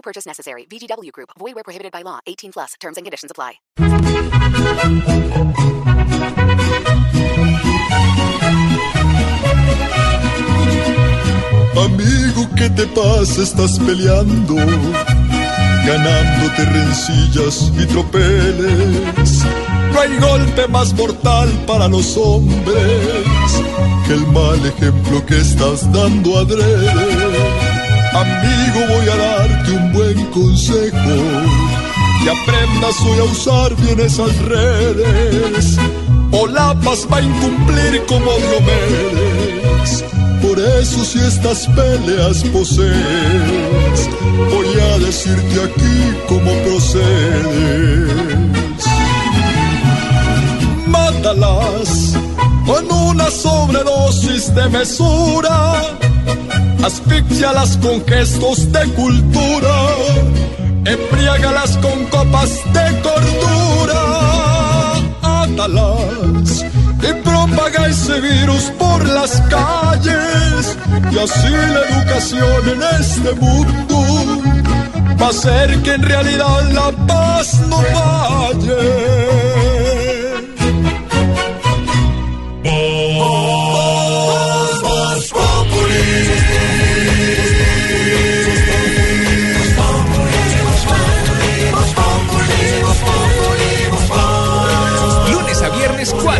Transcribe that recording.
No purchase necessary. VGW Group. Void where prohibited by law. 18 plus. Terms and conditions apply. Amigo, ¿qué te pasa? Estás peleando, ganándote rencillas y tropeles. No hay golpe más mortal para los hombres que el mal ejemplo que estás dando adrede. Amigo, voy a darte un buen consejo y aprendas hoy a usar bien esas redes. O la paz va a incumplir como Diomedes. Por eso si estas peleas posees, voy a decirte aquí cómo procedes. Mátalas con una sobredosis de mesura, asfixialas con gestos de cultura, embriágalas con copas de cordura, átalas y propaga ese virus por las calles. Y así la educación en este mundo va a hacer que en realidad la paz no falle.